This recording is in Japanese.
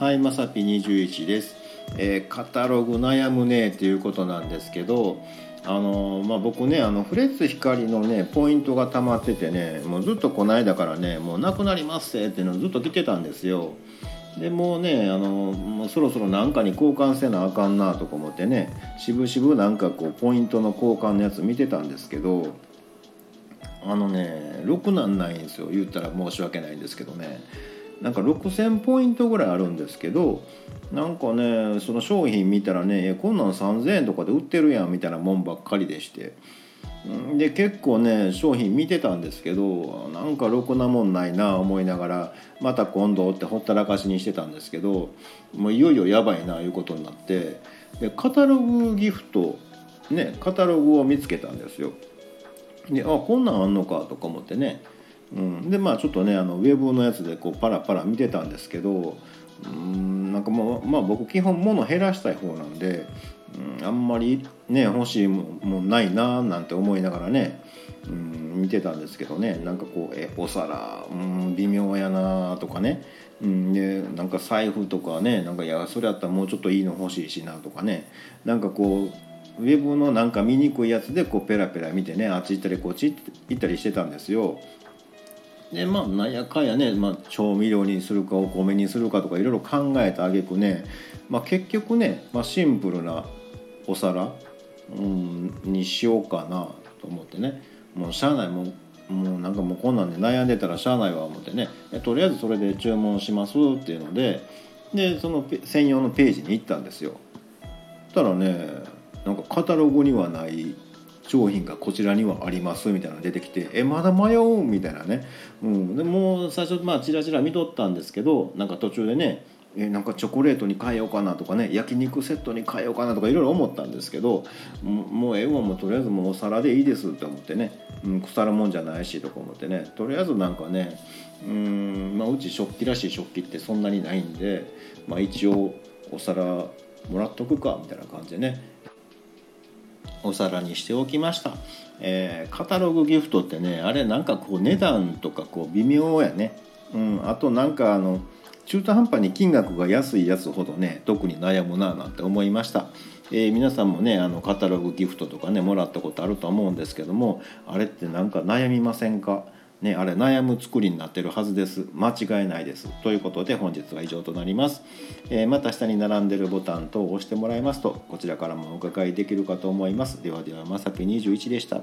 はいまさぴ21です、えーカタログ悩むねっていうことなんですけどあのーまあ、僕ねあのフレッツ光のねポイントが溜まっててねもうずっとこの間からねもうなくなりますっていうのずっと来てたんですよ。でもうねあのもうそろそろなんかに交換せなあかんなとか思ってねしぶしぶなんかこうポイントの交換のやつ見てたんですけどあのねろくなんないんですよ。言ったら申し訳ないんですけどね。なんか6000ポイントぐらいあるんですけどなんかねその商品見たらねこんなん3000円とかで売ってるやんみたいなもんばっかりでして。で結構ね商品見てたんですけどなんかろくなもんないな思いながらまた今度ってほったらかしにしてたんですけどもういよいよやばいないうことになって。でカタログギフトねカタログを見つけたんですよ。であこんなんあんのかとか思ってね、うん、でまあちょっとねあのウェブのやつでこうパラパラ見てたんですけどうんなんかもうまあ僕基本物減らしたい方なんで、うん、あんまりね欲しいもんないななんて思いながらね、うん、見てたんですけどね。なんかこうえお皿、うん、微妙やなとかね、うん、でなんか財布とかねなんかいやそれやったらもうちょっといいの欲しいしなとかね。なんかこうウェブのなんか見にくいやつでこうペラペラ見てねあっち行ったりこっち行ったりしてたんですよ。でまあなんやかんやね、まあ、調味料にするかお米にするかとかいろいろ考えたあげくね、まあ、結局ね、まあ、シンプルなお皿、うん、にしようかなと思ってね。もうしゃあない。もうもうなんかもうこんなんで悩んでたらしゃあないわ思ってね。とりあえずそれで注文しますっていうのででその専用のページに行ったんですよ。たらねなんかカタログにはない商品がこちらにはありますみたいなのが出てきてえまだ迷うみたいなね、うん、でもう最初まあチラチラ見とったんですけどなんか途中でねえなんかチョコレートに変えようかなとかね焼肉セットに変えようかなとかいろいろ思ったんですけどもうもうええわもうとりあえずもうお皿でいいですって思ってね、うん、腐るもんじゃないしとか思ってね。とりあえずなんかねうん、まあ、うち食器らしい食器ってそんなにないんで、まあ、一応お皿もらっとくかみたいな感じでね。お皿にしておきました、えーカタログギフトってねあれなんかこう値段とかこう微妙やね、うん、あとなんかあの中途半端に金額が安いやつほどね特に悩むななんて思いました、えー皆さんもねあのカタログギフトとかねもらったことあると思うんですけどもあれってなんか悩みませんか？ね、あれ悩む作りになってるはずです。間違いないです。ということで本日は以上となります、えーまた下に並んでるボタン等を押してもらいますとこちらからもお伺いできるかと思います。ではではまさき21でした。